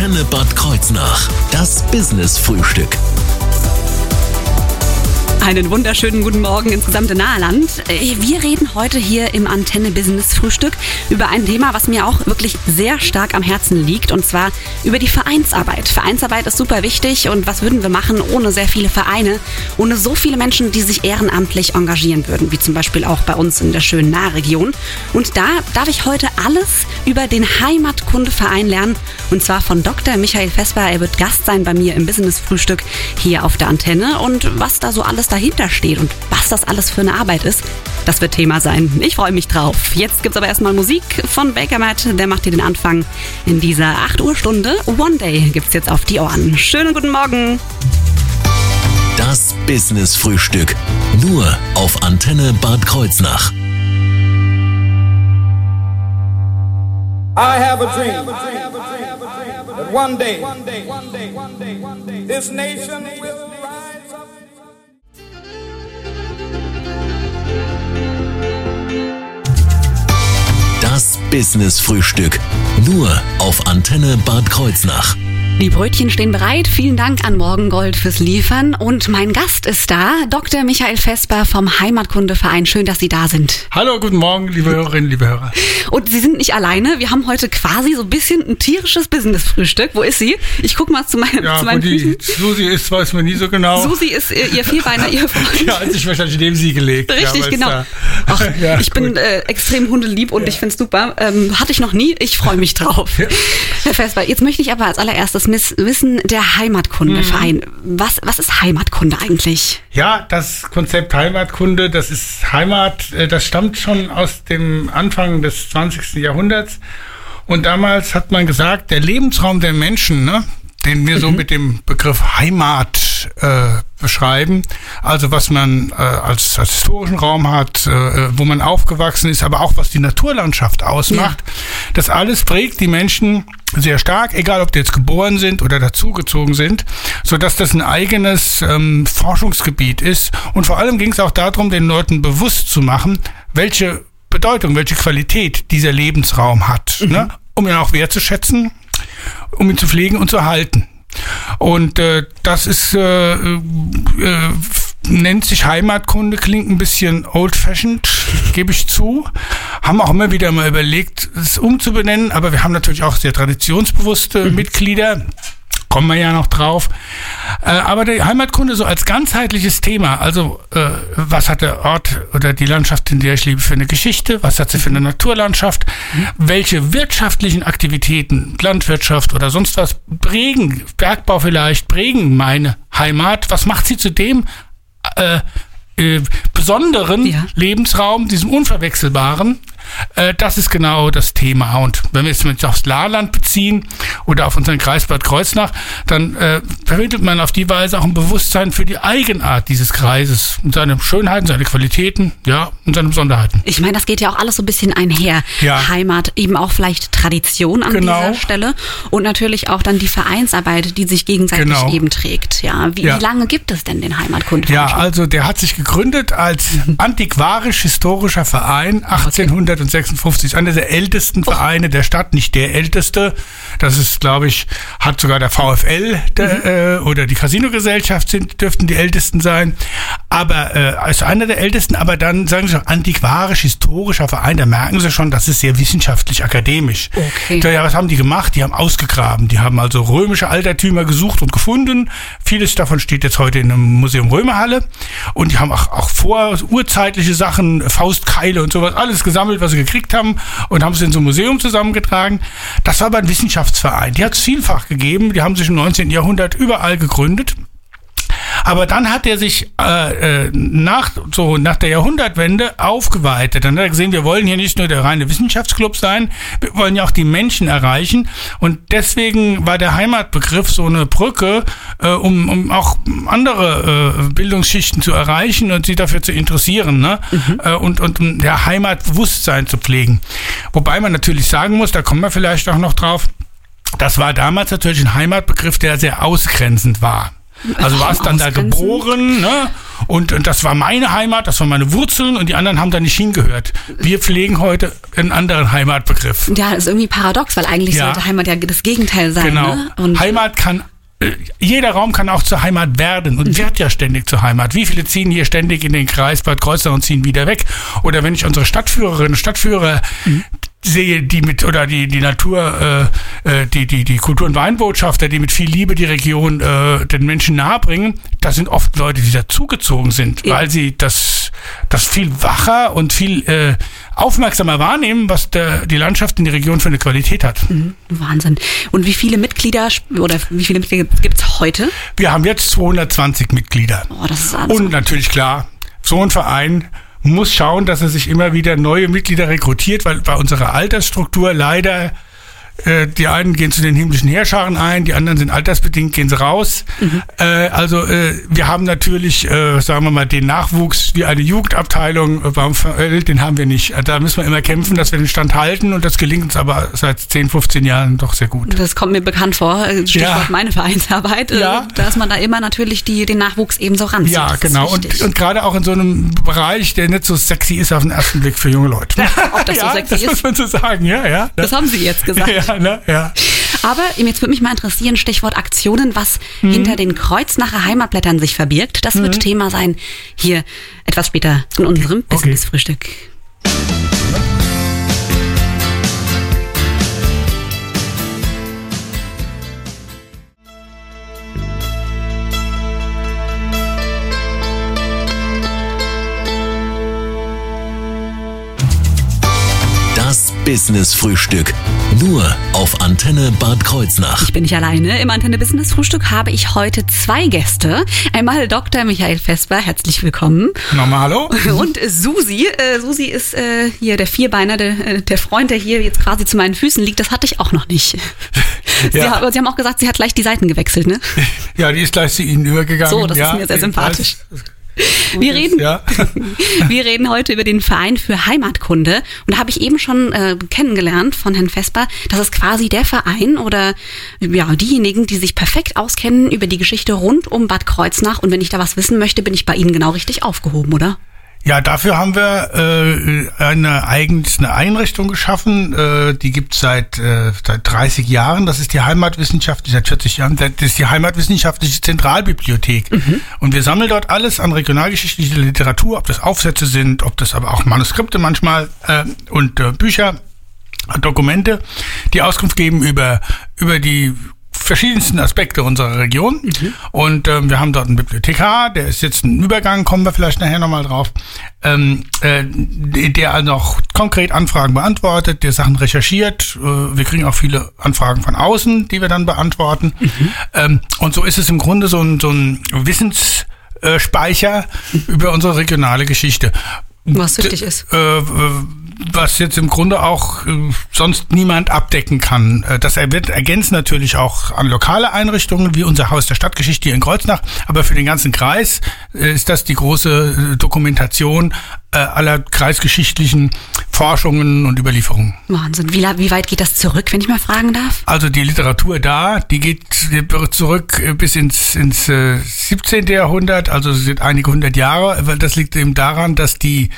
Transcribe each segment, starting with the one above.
Antenne Bad Kreuznach. Das Business-Frühstück. Einen wunderschönen guten Morgen ins gesamte Naheland. Äh, Wir reden heute hier im Antenne Business Frühstück über ein Thema, was mir auch wirklich sehr stark am Herzen liegt, und zwar über die Vereinsarbeit. Vereinsarbeit ist super wichtig und was würden wir machen ohne sehr viele Vereine, ohne so viele Menschen, die sich ehrenamtlich engagieren würden, wie zum Beispiel auch bei uns in der schönen Nahregion. Und da darf ich heute alles über den Heimatkundeverein lernen, und zwar von Dr. Michael Vesper. Er wird Gast sein bei mir im Business Frühstück hier auf der Antenne und was da so alles dahinter steht und was das alles für eine Arbeit ist, das wird Thema sein. Ich freue mich drauf. Jetzt gibt's aber erstmal Musik von Baker Matt, der macht hier den Anfang in dieser 8 Uhr Stunde. One Day gibt's jetzt auf die Ohren. Schönen guten Morgen. Das Business-Frühstück. Nur auf Antenne Bad Kreuznach. I have a dream that one day this nation will Das Business-Frühstück. Nur auf Antenne Bad Kreuznach. Die Brötchen stehen bereit. Vielen Dank an Morgengold fürs Liefern. Und mein Gast ist da, Dr. Michael Vesper vom Heimatkundeverein. Schön, dass Sie da sind. Hallo, guten Morgen, liebe Hörerinnen, liebe Hörer. Und Sie sind nicht alleine. Wir haben heute quasi so ein bisschen ein tierisches Business-Frühstück. Wo ist sie? Ich guck mal zu, meinen Ja, zu meinen Füßen. Susi ist, weiß man nie so genau. Susi ist ihr, ihr Vierbeiner, ihr Freund. Ja, hat sich wahrscheinlich neben sie gelegt. Richtig, ja, genau. Ach, ja, ich bin gut. äh, extrem hundelieb und ich find's super. Ähm, hatte ich noch nie. Ich freue mich drauf. Herr Vesper, jetzt möchte ich aber als allererstes miss- wissen, der Heimatkundeverein. Mhm. Was, was ist Heimatkunde eigentlich? Ja, das Konzept Heimatkunde, das ist Heimat, äh, das stammt schon aus dem Anfang des 20. Jahrhunderts. Und damals hat man gesagt, der Lebensraum der Menschen, ne, den wir so mit dem Begriff Heimat äh, beschreiben, also was man äh, als, als historischen Raum hat, äh, wo man aufgewachsen ist, aber auch was die Naturlandschaft ausmacht, das alles prägt die Menschen sehr stark, egal ob die jetzt geboren sind oder dazugezogen sind, so dass das ein eigenes ähm, Forschungsgebiet ist. Und vor allem ging es auch darum, den Leuten bewusst zu machen, welche Bedeutung, welche Qualität dieser Lebensraum hat, ne? um ihn auch wertzuschätzen, um ihn zu pflegen und zu erhalten. Und äh, das ist äh, äh, nennt sich Heimatkunde, klingt ein bisschen old-fashioned, gebe ich zu. Haben auch immer wieder mal überlegt, es umzubenennen, aber wir haben natürlich auch sehr traditionsbewusste Mitglieder. Kommen wir ja noch drauf. Äh, aber die Heimatkunde so als ganzheitliches Thema, also äh, was hat der Ort oder die Landschaft, in der ich lebe, für eine Geschichte, was hat sie für eine Naturlandschaft, welche wirtschaftlichen Aktivitäten, Landwirtschaft oder sonst was prägen, Bergbau vielleicht, prägen meine Heimat, was macht sie zu dem äh, äh, besonderen Ja. Lebensraum, diesem unverwechselbaren, äh, das ist genau das Thema. Und wenn wir es jetzt aufs Laarland beziehen oder auf unseren Kreis Bad Kreuznach, dann äh, vermittelt man auf die Weise auch ein Bewusstsein für die Eigenart dieses Kreises und seine Schönheiten, seine Qualitäten, ja, und seine Besonderheiten. Ich meine, das geht ja auch alles so ein bisschen einher. Ja. Heimat, eben auch vielleicht Tradition an genau. dieser Stelle und natürlich auch dann die Vereinsarbeit, die sich gegenseitig genau. eben trägt. Ja. Wie, ja. wie, lange gibt es denn den Heimatkundeverein? Ja, also der hat sich gegründet als antiquarisch-historischer Verein 1800. Okay. 1956, einer der ältesten Vereine der Stadt, nicht der älteste. Das ist, glaube ich, hat sogar der VfL der, mhm. äh, oder die Casino-Gesellschaft dürften die ältesten sein. Aber äh, ist einer der ältesten, aber dann sagen sie schon, antiquarisch, historischer Verein, da merken sie schon, das ist sehr wissenschaftlich, akademisch. Okay. Ja, was haben die gemacht? Die haben ausgegraben. Die haben also römische Altertümer gesucht und gefunden. Vieles davon steht jetzt heute in einem Museum Römerhalle. Und die haben auch, auch vor urzeitliche Sachen, Faustkeile und sowas, alles gesammelt was sie gekriegt haben und haben es in so ein Museum zusammengetragen. Das war aber ein Wissenschaftsverein. Die hat es vielfach gegeben. Die haben sich im 19. Jahrhundert überall gegründet. Aber dann hat er sich äh, äh, nach, so nach der Jahrhundertwende aufgeweitet. Dann hat er gesehen, wir wollen hier nicht nur der reine Wissenschaftsclub sein, wir wollen ja auch die Menschen erreichen. Und deswegen war der Heimatbegriff so eine Brücke, äh, um, um auch andere äh, Bildungsschichten zu erreichen und sie dafür zu interessieren ne? äh, und, und um ja, Heimatbewusstsein zu pflegen. Wobei man natürlich sagen muss, da kommen wir vielleicht auch noch drauf, das war damals natürlich ein Heimatbegriff, der sehr ausgrenzend war. Also Warum warst dann da geboren, ne? Und, und das war meine Heimat, das waren meine Wurzeln und die anderen haben da nicht hingehört. Wir pflegen heute einen anderen Heimatbegriff. Ja, das ist irgendwie paradox, weil eigentlich Ja. sollte Heimat ja das Gegenteil sein. Genau. Ne? Und Heimat kann, äh, jeder Raum kann auch zur Heimat werden und wird ja ständig zur Heimat. Wie viele ziehen hier ständig in den Kreis Bad Kreuznach und ziehen wieder weg? Oder wenn ich unsere Stadtführerinnen und Stadtführer sehe, die mit, oder die, die Natur, äh, äh, die, die, die Kultur- und Weinbotschafter, die mit viel Liebe die Region äh, den Menschen nahebringen, das sind oft Leute, die dazugezogen sind, Ja. weil sie das, das viel wacher und viel äh, aufmerksamer wahrnehmen, was der, die Landschaft in der Region für eine Qualität hat. Wahnsinn. Und wie viele Mitglieder oder wie viele Mitglieder gibt's heute? Wir haben jetzt 220 Mitglieder. Oh, das ist alles. Und natürlich klar, so ein Verein muss schauen, dass er sich immer wieder neue Mitglieder rekrutiert, weil bei unserer Altersstruktur leider äh, die einen gehen zu den himmlischen Heerscharen ein, die anderen sind altersbedingt, gehen sie raus. Äh, also äh, wir haben natürlich, äh, sagen wir mal, den Nachwuchs wie eine Jugendabteilung äh, beim VL, den haben wir nicht. Äh, Da müssen wir immer kämpfen, dass wir den Stand halten und das gelingt uns aber seit 10, 15 Jahren doch sehr gut. das kommt mir bekannt vor. äh, Stichwort Ja. meine Vereinsarbeit. äh, Ja. Dass man da immer natürlich die, den Nachwuchs ebenso ranzieht. Ja, Das genau. Und, und gerade auch in so einem Bereich, der nicht so sexy ist auf den ersten Blick für junge Leute. Ob das so ja, sexy das ist? muss man so sagen, ja, ja. Das haben Sie jetzt gesagt. ja, ne, ja. Aber jetzt würde mich mal interessieren, Stichwort Aktionen, was Mhm. hinter den Kreuznacher Heimatblättern sich verbirgt. Das wird Thema sein hier etwas später in unserem Okay. Das Business-Frühstück. Nur auf Antenne Bad Kreuznach. Ich bin nicht alleine. Im Antenne Business Frühstück habe ich heute zwei Gäste. Einmal Dr. Michael Vesper, herzlich willkommen. Nochmal hallo? Und Susi. Äh, Susi ist äh, hier der Vierbeiner, der, äh, der Freund, der hier jetzt quasi zu meinen Füßen liegt. Das hatte ich auch noch nicht. Sie, Ja. aber Sie haben auch gesagt, sie hat gleich die Seiten gewechselt, ne? Ja, die ist gleich zu Ihnen übergegangen. So, das ist ja, mir sehr sympathisch. das- Wir reden, Ja. wir reden heute über den Verein für Heimatkunde. Und da habe ich eben schon äh, kennengelernt von Herrn Vesper, das ist quasi der Verein oder ja, diejenigen, die sich perfekt auskennen über die Geschichte rund um Bad Kreuznach. Und wenn ich da was wissen möchte, bin ich bei Ihnen genau richtig aufgehoben, oder? Ja, dafür haben wir äh, eine eigens eine Einrichtung geschaffen, äh, die gibt's seit, äh, seit 30 Jahren. Das ist die Heimatwissenschaftliche, seit 40 Jahren, das ist die Heimatwissenschaftliche Zentralbibliothek. Und wir sammeln dort alles an regionalgeschichtlicher Literatur, ob das Aufsätze sind, ob das aber auch Manuskripte manchmal äh, und äh, Bücher, Dokumente, die Auskunft geben über, über die verschiedensten Aspekte unserer Region. Und ähm, wir haben dort einen Bibliothekar, der ist jetzt ein Übergang, kommen wir vielleicht nachher nochmal drauf, ähm, äh, der also auch konkret Anfragen beantwortet, der Sachen recherchiert. Äh, wir kriegen auch viele Anfragen von außen, die wir dann beantworten. Ähm, und so ist es im Grunde so ein, so ein Wissensspeicher über unsere regionale Geschichte. Was wichtig ist. Äh, was jetzt im Grunde auch äh, sonst niemand abdecken kann. Äh, das wird ergänzt natürlich auch an lokale Einrichtungen wie unser Haus der Stadtgeschichte hier in Kreuznach, aber für den ganzen Kreis äh, ist das die große Dokumentation aller kreisgeschichtlichen Forschungen und Überlieferungen. Wahnsinn. Wie, wie weit geht das zurück, wenn ich mal fragen darf? Also die Literatur da, die geht zurück bis ins, ins äh, 17. Jahrhundert, also es sind einige hundert Jahre. weil Das liegt eben daran, dass die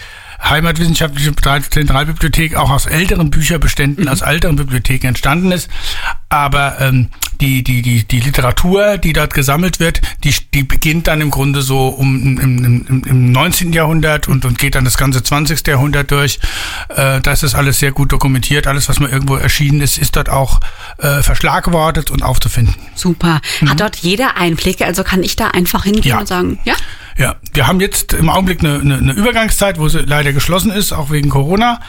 Heimatwissenschaftliche Zentralbibliothek auch aus älteren Bücherbeständen, aus älteren Bibliotheken entstanden ist. Aber ähm, die, die, die, die Literatur, die dort gesammelt wird, die, die beginnt dann im Grunde so um im, im, im 19. Jahrhundert und, und geht dann das ganze 20. Jahrhundert durch. Äh, da ist das alles sehr gut dokumentiert. Alles, was mal irgendwo erschienen ist, ist dort auch äh, verschlagwortet und aufzufinden. Super. Hat dort jeder Einblicke? Also kann ich da einfach hingehen Mhm. Ja. und sagen, ja? Ja, wir haben jetzt im Augenblick eine, eine, eine Übergangszeit, wo sie leider geschlossen ist, auch wegen Corona.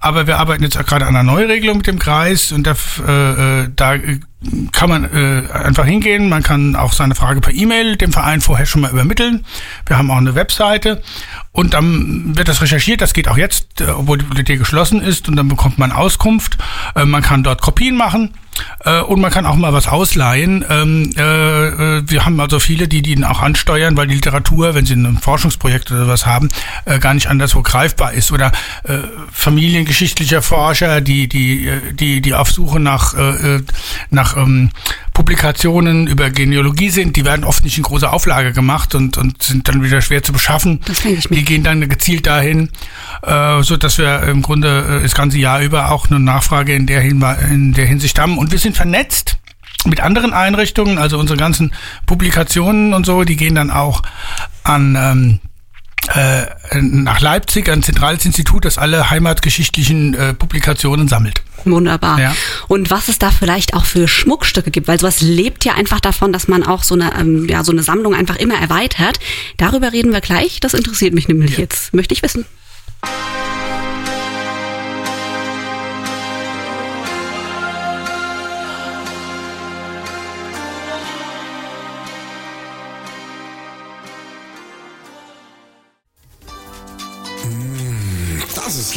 Aber wir arbeiten jetzt auch gerade an einer Neuregelung mit dem Kreis und da, äh, äh, da kann man äh, einfach hingehen. Man kann auch seine Frage per E-Mail dem Verein vorher schon mal übermitteln. Wir haben auch eine Webseite und dann wird das recherchiert. Das geht auch jetzt, äh, obwohl die Bibliothek geschlossen ist und dann bekommt man Auskunft. Äh, man kann dort Kopien machen. Äh, und man kann auch mal was ausleihen. Ähm, äh, äh, wir haben also viele, die die auch ansteuern, weil die Literatur, wenn sie ein Forschungsprojekt oder was haben, äh, gar nicht anderswo greifbar ist. Oder äh, familiengeschichtlicher Forscher, die die äh, die die auf Suche nach äh, äh, ähm, Publikationen über Genealogie sind, die werden oft nicht in großer Auflage gemacht und, und sind dann wieder schwer zu beschaffen. Das denke ich mir. Die gehen dann gezielt dahin, äh, so dass wir im Grunde äh, das ganze Jahr über auch eine Nachfrage in der, Hinwe in der Hinsicht haben. Und wir sind vernetzt mit anderen Einrichtungen, also unsere ganzen Publikationen und so, die gehen dann auch an ähm, äh, nach Leipzig, ein zentrales Institut, das alle heimatgeschichtlichen äh, Publikationen sammelt. Wunderbar. Ja. Und was es da vielleicht auch für Schmuckstücke gibt, weil sowas lebt ja einfach davon, dass man auch so eine, ähm, ja, so eine Sammlung einfach immer erweitert. Darüber reden wir gleich. Das interessiert mich nämlich jetzt. Möchte ich wissen.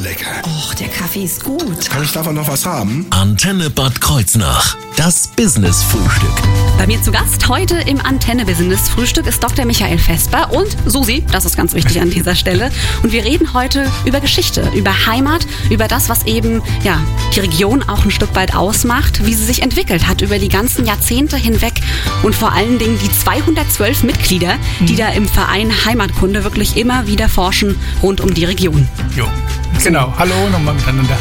Lecker. Och, der Kaffee ist gut. Kann ich davon noch was haben? Antenne Bad Kreuznach. Das Business-Frühstück. Bei mir zu Gast heute im Antenne Business Frühstück ist Dr. Michael Vesper und Susi, das ist ganz wichtig an dieser Stelle. Und wir reden heute über Geschichte, über Heimat, über das, was eben ja, die Region auch ein Stück weit ausmacht, wie sie sich entwickelt hat über die ganzen Jahrzehnte hinweg und vor allen Dingen die 212 Mitglieder, die da im Verein Heimatkunde wirklich immer wieder forschen rund um die Region. Jo. Genau. Hallo nochmal miteinander.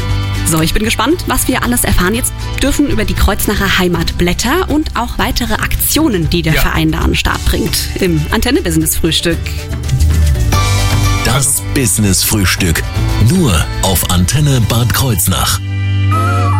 So, ich bin gespannt, was wir alles erfahren jetzt dürfen über die Kreuznacher Heimatblätter und auch weitere Aktionen, die der Ja. Verein da an den Start bringt im Antenne Business Frühstück. Das Business-Frühstück. Nur auf Antenne Bad Kreuznach. Yeah.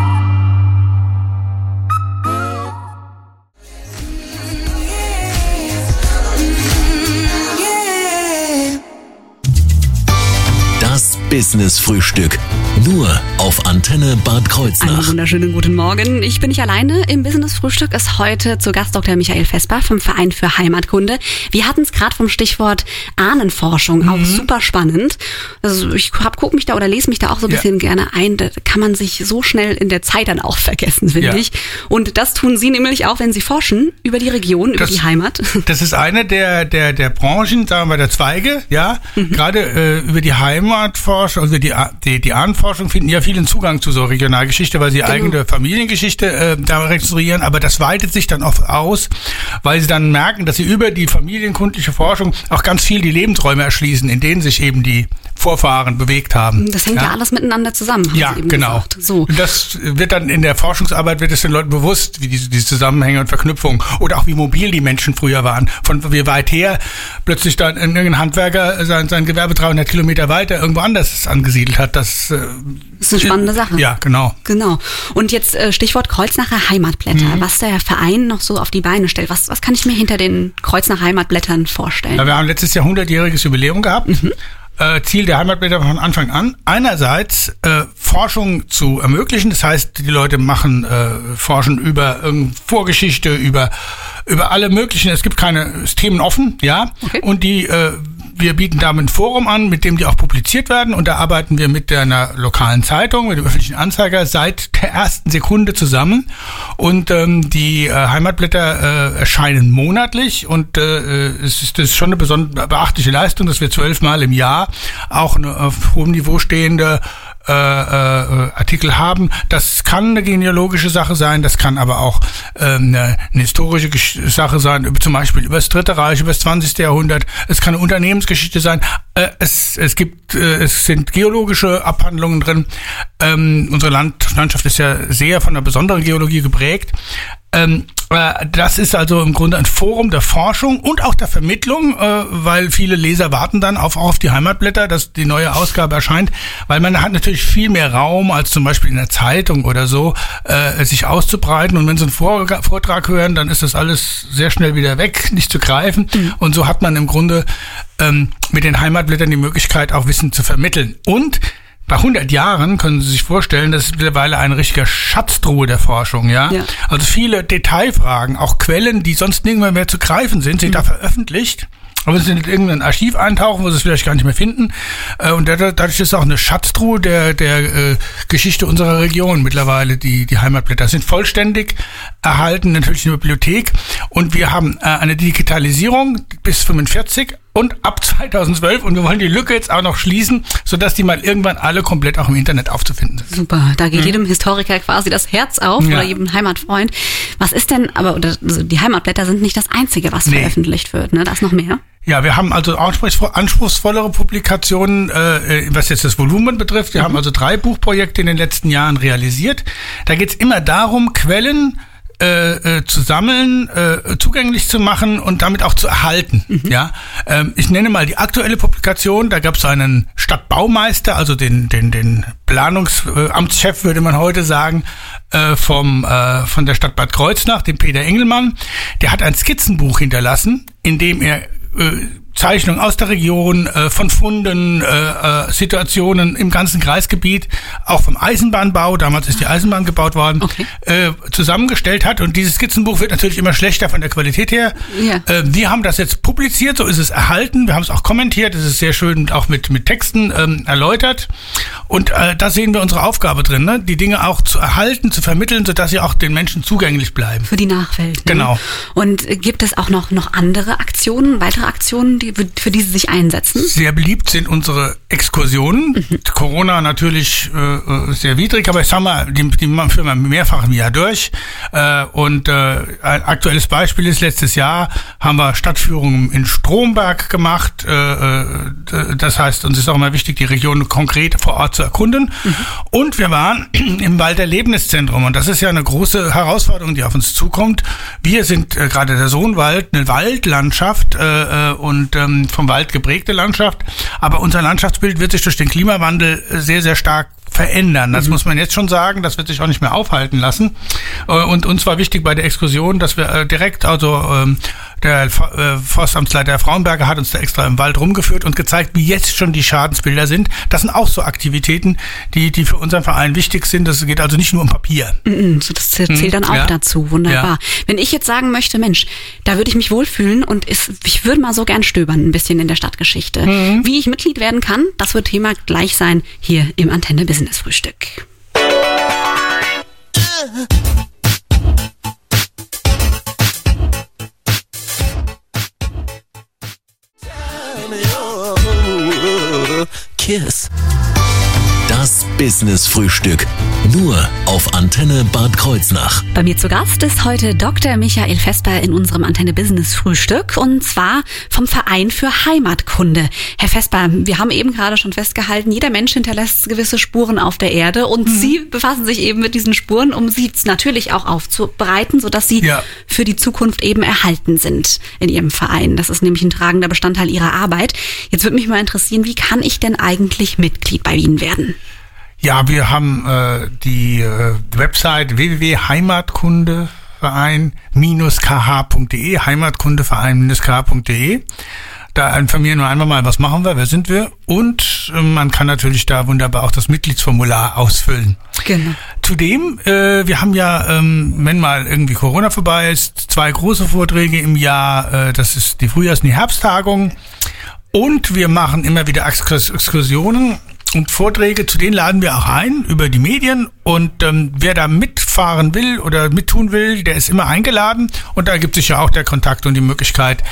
Das Business-Frühstück. Nur auf Antenne Bad Einen Kreuznach. wunderschönen guten Morgen. Ich bin nicht alleine. Im Business Frühstück ist heute zu Gast Dr. Michael Vesper vom Verein für Heimatkunde. Wir hatten es gerade vom Stichwort Ahnenforschung, Mhm. auch super spannend. Also ich hab, guck mich da oder lese mich da auch so ein Ja. bisschen gerne ein. Da kann man sich so schnell in der Zeit dann auch vergessen, finde Ja. ich. Und das tun Sie nämlich auch, wenn Sie forschen über die Region, über Das- die Heimat. Das ist eine der, der, der Branchen, sagen wir, der Zweige, ja. Mhm. Gerade äh, über die Heimatforschung, also die, die, die Ahnenforschung finden ja vielen Zugang zu so Regionalgeschichte, weil sie Genau. eigene Familiengeschichte äh, da rekonstruieren, aber das weitet sich dann oft aus, weil sie dann merken, dass sie über die familienkundliche Forschung auch ganz viel die Lebensräume erschließen, in denen sich eben die Vorfahren bewegt haben. Das hängt ja, alles miteinander zusammen. Ja, genau. Gesagt. So. Und das wird dann in der Forschungsarbeit wird es den Leuten bewusst, wie diese, diese Zusammenhänge und Verknüpfungen oder auch wie mobil die Menschen früher waren. Von wie weit her plötzlich dann irgendein Handwerker sein, sein Gewerbe 300 Kilometer weiter irgendwo anders angesiedelt hat. Das, äh, Das ist eine spannende Sache. Ja, genau. Genau. Und jetzt äh, Stichwort Kreuznacher Heimatblätter. Mhm. Was der Verein noch so auf die Beine stellt. Was, was kann ich mir hinter den Kreuznacher Heimatblättern vorstellen? Ja, wir haben letztes Jahr 100-jähriges Jubiläum gehabt. Äh, Ziel der Heimatblätter von Anfang an, einerseits äh, Forschung zu ermöglichen, das heißt, die Leute machen äh, Forschen über irgendeine Vorgeschichte, über über alle möglichen, es gibt keine Themen offen, ja, Okay. und die äh, wir bieten damit ein Forum an, mit dem die auch publiziert werden. Und da arbeiten wir mit einer lokalen Zeitung, mit dem öffentlichen Anzeiger seit der ersten Sekunde zusammen. Und ähm, die äh, Heimatblätter äh, erscheinen monatlich. Und äh, es ist, das ist schon eine beachtliche Leistung, dass wir zwölfmal im Jahr auch eine auf hohem Niveau stehende äh, äh, Artikel haben. Das kann eine genealogische Sache sein, das kann aber auch ähm, eine, eine historische Sache sein, zum Beispiel über das Dritte Reich, über das 20. Jahrhundert. Es kann eine Unternehmensgeschichte sein. Äh, es, es gibt, äh, es sind geologische Abhandlungen drin. Ähm, unsere Land Landschaft ist ja sehr von einer besonderen Geologie geprägt. Ähm, äh, das ist also im Grunde ein Forum der Forschung und auch der Vermittlung, äh, weil viele Leser warten dann auf, auf die Heimatblätter, dass die neue Ausgabe erscheint, weil man hat natürlich viel mehr Raum als zum Beispiel in der Zeitung oder so, äh, sich auszubreiten. Und wenn Sie einen Vor Vortrag hören, dann ist das alles sehr schnell wieder weg, nicht zu greifen. Und so hat man im Grunde ähm, mit den Heimatblättern die Möglichkeit, auch Wissen zu vermitteln. Und bei 100 Jahren können Sie sich vorstellen, das ist mittlerweile eine richtige Schatztruhe der Forschung, ja? Ja. Also viele Detailfragen, auch Quellen, die sonst nirgendwo mehr zu greifen sind, sind da veröffentlicht. Aber wenn Sie in irgendein Archiv eintauchen, wo Sie es vielleicht gar nicht mehr finden. Äh, und dadurch dadurch ist auch eine Schatztruhe der, der äh, Geschichte unserer Region mittlerweile, die, die Heimatblätter sind vollständig erhalten, natürlich in der Bibliothek. Und wir haben äh, eine Digitalisierung bis 45 und ab 2012 und wir wollen die Lücke jetzt auch noch schließen, sodass die mal irgendwann alle komplett auch im Internet aufzufinden sind. Super, da geht jedem Historiker quasi das Herz auf Ja. oder jedem Heimatfreund. Was ist denn, aber also die Heimatblätter sind nicht das Einzige, was Nee. veröffentlicht wird, ne? Da ist noch mehr. Ja, wir haben also anspruchsvo- anspruchsvollere Publikationen, äh, was jetzt das Volumen betrifft. Wir haben also drei Buchprojekte in den letzten Jahren realisiert. Da geht's immer darum, Quellen äh, äh, zu sammeln, äh, zugänglich zu machen und damit auch zu erhalten. Ja, ähm, ich nenne mal die aktuelle Publikation. Da gab es einen Stadtbaumeister, also den den den Planungsamtschef würde man heute sagen, äh, vom äh, von der Stadt Bad Kreuznach, den Peter Engelmann. Der hat ein Skizzenbuch hinterlassen, in dem er Zeichnungen aus der Region, äh, von Funden, äh, äh, Situationen im ganzen Kreisgebiet, auch vom Eisenbahnbau, damals ist die Eisenbahn gebaut worden, Okay. äh, zusammengestellt hat. Und dieses Skizzenbuch wird natürlich immer schlechter von der Qualität her. Ja. Äh, wir haben das jetzt publiziert, so ist es erhalten. Wir haben es auch kommentiert, es ist sehr schön auch mit, mit Texten ähm, erläutert. Und äh, da sehen wir unsere Aufgabe drin, ne? die Dinge auch zu erhalten, zu vermitteln, sodass sie auch den Menschen zugänglich bleiben. Für die Nachwelt. Ne? Genau. Und gibt es auch noch, noch andere Aktionen, weitere Aktionen, die, für die Sie sich einsetzen? Sehr beliebt sind unsere Exkursionen. Corona natürlich äh, äh, sehr widrig, aber ich sag mal, die, die führen wir mehrfach im Jahr durch. Äh, und äh, ein aktuelles Beispiel ist, letztes Jahr haben wir Stadtführungen in Stromberg gemacht. Äh, äh, das heißt, uns ist auch immer wichtig, die Region konkret vor Ort zu erkunden. Und wir waren im Wald Erlebniszentrum. Und das ist ja eine große Herausforderung, die auf uns zukommt. Wir sind äh, gerade der Sohnwald, eine Waldlandschaft äh, äh, und ähm, vom Wald geprägte Landschaft. Aber unser Landschaftsbild wird sich durch den Klimawandel äh, sehr, sehr stark verändern. Das muss man jetzt schon sagen. Das wird sich auch nicht mehr aufhalten lassen. Äh, Und uns war wichtig bei der Exkursion, dass wir äh, direkt, also ähm, der äh, Forstamtsleiter Frauenberger hat uns da extra im Wald rumgeführt und gezeigt, wie jetzt schon die Schadensbilder sind. Das sind auch so Aktivitäten, die, die für unseren Verein wichtig sind. Das geht also nicht nur um Papier. Mhm, So, das zählt zählt dann auch ja. dazu. Wunderbar. Ja. Wenn ich jetzt sagen möchte, Mensch, da würde ich mich wohlfühlen und es, ich würde mal so gern stöbern, ein bisschen in der Stadtgeschichte. Mhm. Wie ich Mitglied werden kann, das wird Thema gleich sein hier im Antenne Business Frühstück. Kiss. Das Business-Frühstück. Nur auf Antenne Bad Kreuznach. Bei mir zu Gast ist heute Dr. Michael Vesper in unserem Antenne Business Frühstück und zwar vom Verein für Heimatkunde. Herr Vesper, wir haben eben gerade schon festgehalten, jeder Mensch hinterlässt gewisse Spuren auf der Erde und Sie befassen sich eben mit diesen Spuren, um sie natürlich auch aufzubereiten, sodass sie Ja. für die Zukunft eben erhalten sind in Ihrem Verein. Das ist nämlich ein tragender Bestandteil Ihrer Arbeit. Jetzt würde mich mal interessieren, wie kann ich denn eigentlich Mitglied bei Ihnen werden? Ja, wir haben äh, die äh, Website www.heimatkundeverein-kh.de, Heimatkundeverein-kh.de. Da informieren wir einfach mal, was machen wir, wer sind wir und äh, man kann natürlich da wunderbar auch das Mitgliedsformular ausfüllen. Genau. Zudem, äh, wir haben ja, ähm, wenn mal irgendwie Corona vorbei ist, zwei große Vorträge im Jahr. Äh, das ist die Frühjahrs- und die Herbsttagung. Und wir machen immer wieder Exkurs Exkursionen und Vorträge, zu denen laden wir auch ein über die Medien. Und ähm, wer da mitfahren will oder mittun will, der ist immer eingeladen. Und da gibt sich ja auch der Kontakt und die Möglichkeit,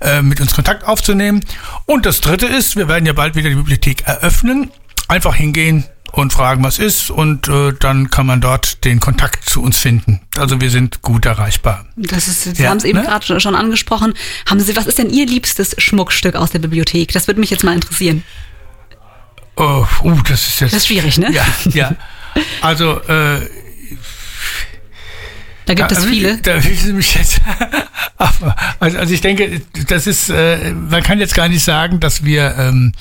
äh, mit uns Kontakt aufzunehmen. Und das Dritte ist, wir werden ja bald wieder die Bibliothek eröffnen. Einfach hingehen und fragen, was ist. Und äh, dann kann man dort den Kontakt zu uns finden. Also wir sind gut erreichbar. Das ist, Sie Ja, haben es eben ne? gerade schon angesprochen. Haben Sie, was ist denn Ihr liebstes Schmuckstück aus der Bibliothek? Das würde mich jetzt mal interessieren. Oh, uh, das ist jetzt. Das ist schwierig, ne? Ja, ja. Also, äh, Da gibt es viele. Da Sie mich jetzt. Also, also ich denke, das ist, äh, man kann jetzt gar nicht sagen, dass wir ähm,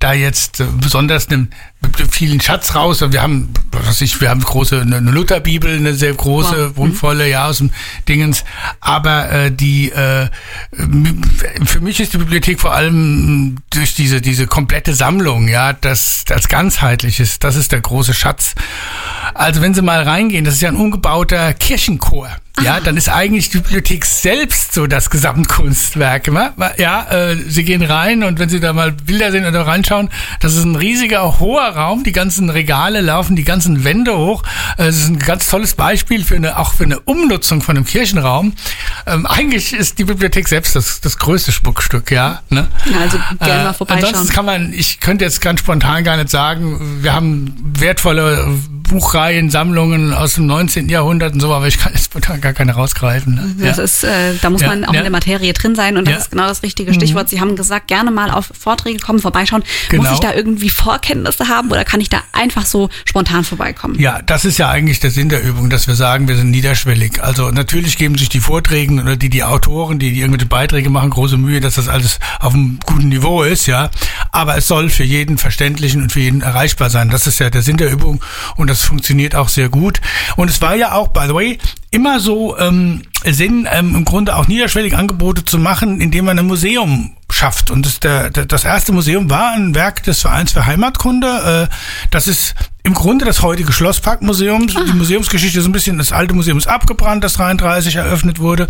da jetzt äh, besonders einen vielen Schatz raus. Wir haben, was weiß ich, wir haben große, eine, Lutherbibel, eine sehr große, prunkvolle, ja, aus dem Dingens. Aber äh, die, äh, für mich ist die Bibliothek vor allem durch diese, diese komplette Sammlung, ja, das, das ganzheitliches, das ist der große Schatz. Also wenn Sie mal reingehen, das ist ja ein umgebauter Kirchenchor. Ja, dann ist eigentlich die Bibliothek selbst so das Gesamtkunstwerk. Ja, äh, Sie gehen rein und wenn Sie da mal Bilder sehen oder reinschauen, das ist ein riesiger, hoher Raum. Die ganzen Regale laufen die ganzen Wände hoch. Äh, Es ist ein ganz tolles Beispiel für eine, auch für eine Umnutzung von einem Kirchenraum. Ähm, eigentlich ist die Bibliothek selbst das, das größte Spuckstück, ja. Ne? Ja, also gerne mal vorbeischauen. Ansonsten kann man, ich könnte jetzt ganz spontan gar nicht sagen, wir haben wertvolle Buchreihen, Sammlungen aus dem 19. Jahrhundert und so, aber ich kann jetzt spontan gar keine rausgreifen. Ne? Das ist, äh, da muss Ja, man auch ja. in der Materie drin sein und das Ja. Mhm. ist genau das richtige Stichwort. Sie haben gesagt, gerne mal auf Vorträge kommen, vorbeischauen. Genau. Muss ich da irgendwie Vorkenntnisse haben oder kann ich da einfach so spontan vorbeikommen? Ja, das ist ja eigentlich der Sinn der Übung, dass wir sagen, wir sind niederschwellig. Also natürlich geben sich die Vorträge oder die, die Autoren, die, die irgendwelche Beiträge machen, große Mühe, dass das alles auf einem guten Niveau ist, ja. Aber es soll für jeden verständlichen und für jeden erreichbar sein. Das ist ja der Sinn der Übung und das funktioniert auch sehr gut. Und es war ja auch, by the way, immer so ähm, Sinn, ähm, im Grunde auch niederschwellig Angebote zu machen, indem man ein Museum schafft. Und das, der, der, das erste Museum war ein Werk des Vereins für Heimatkunde. Äh, das ist im Grunde das heutige Schlossparkmuseum. Die Museumsgeschichte ist ein bisschen, das alte Museum ist abgebrannt, das 33 eröffnet wurde.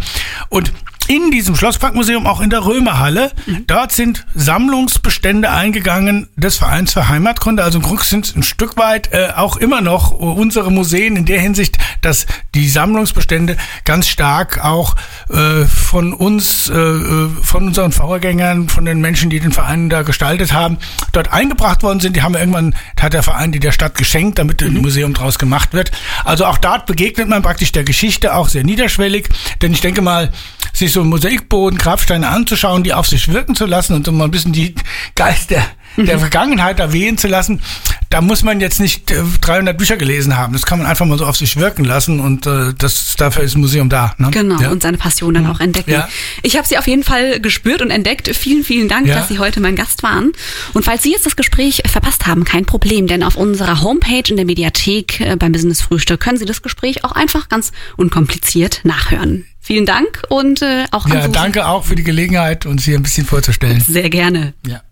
Und in diesem Schlossparkmuseum, auch in der Römerhalle, dort sind Sammlungsbestände eingegangen des Vereins für Heimatkunde. Also im Grunde sind es ein Stück weit äh, auch immer noch unsere Museen in der Hinsicht, dass die Sammlungsbestände ganz stark auch äh, von uns, äh, äh, von unseren Vorgängern, von den Menschen, die den Verein da gestaltet haben, dort eingebracht worden sind. Die haben wir irgendwann, hat der Verein die der Stadt geschenkt, damit ein Museum draus gemacht wird. Also auch dort begegnet man praktisch der Geschichte auch sehr niederschwellig, denn ich denke mal, sich so einen Mosaikboden, Grabsteine anzuschauen, die auf sich wirken zu lassen und so mal ein bisschen die Geist der, der Vergangenheit erwähnen zu lassen, da muss man jetzt nicht äh, 300 Bücher gelesen haben. Das kann man einfach mal so auf sich wirken lassen und äh, das dafür ist ein Museum da. Ne? Genau, Ja. Mhm. und seine Passion dann auch entdecken. Ja. Ich habe sie auf jeden Fall gespürt und entdeckt. Vielen, vielen Dank, Ja. dass Sie heute mein Gast waren. Und falls Sie jetzt das Gespräch verpasst haben, kein Problem, denn auf unserer Homepage in der Mediathek äh, beim Business Frühstück können Sie das Gespräch auch einfach ganz unkompliziert nachhören. Vielen Dank und äh, auch Ja, danke auch für die Gelegenheit, uns hier ein bisschen vorzustellen. Sehr gerne. Ja.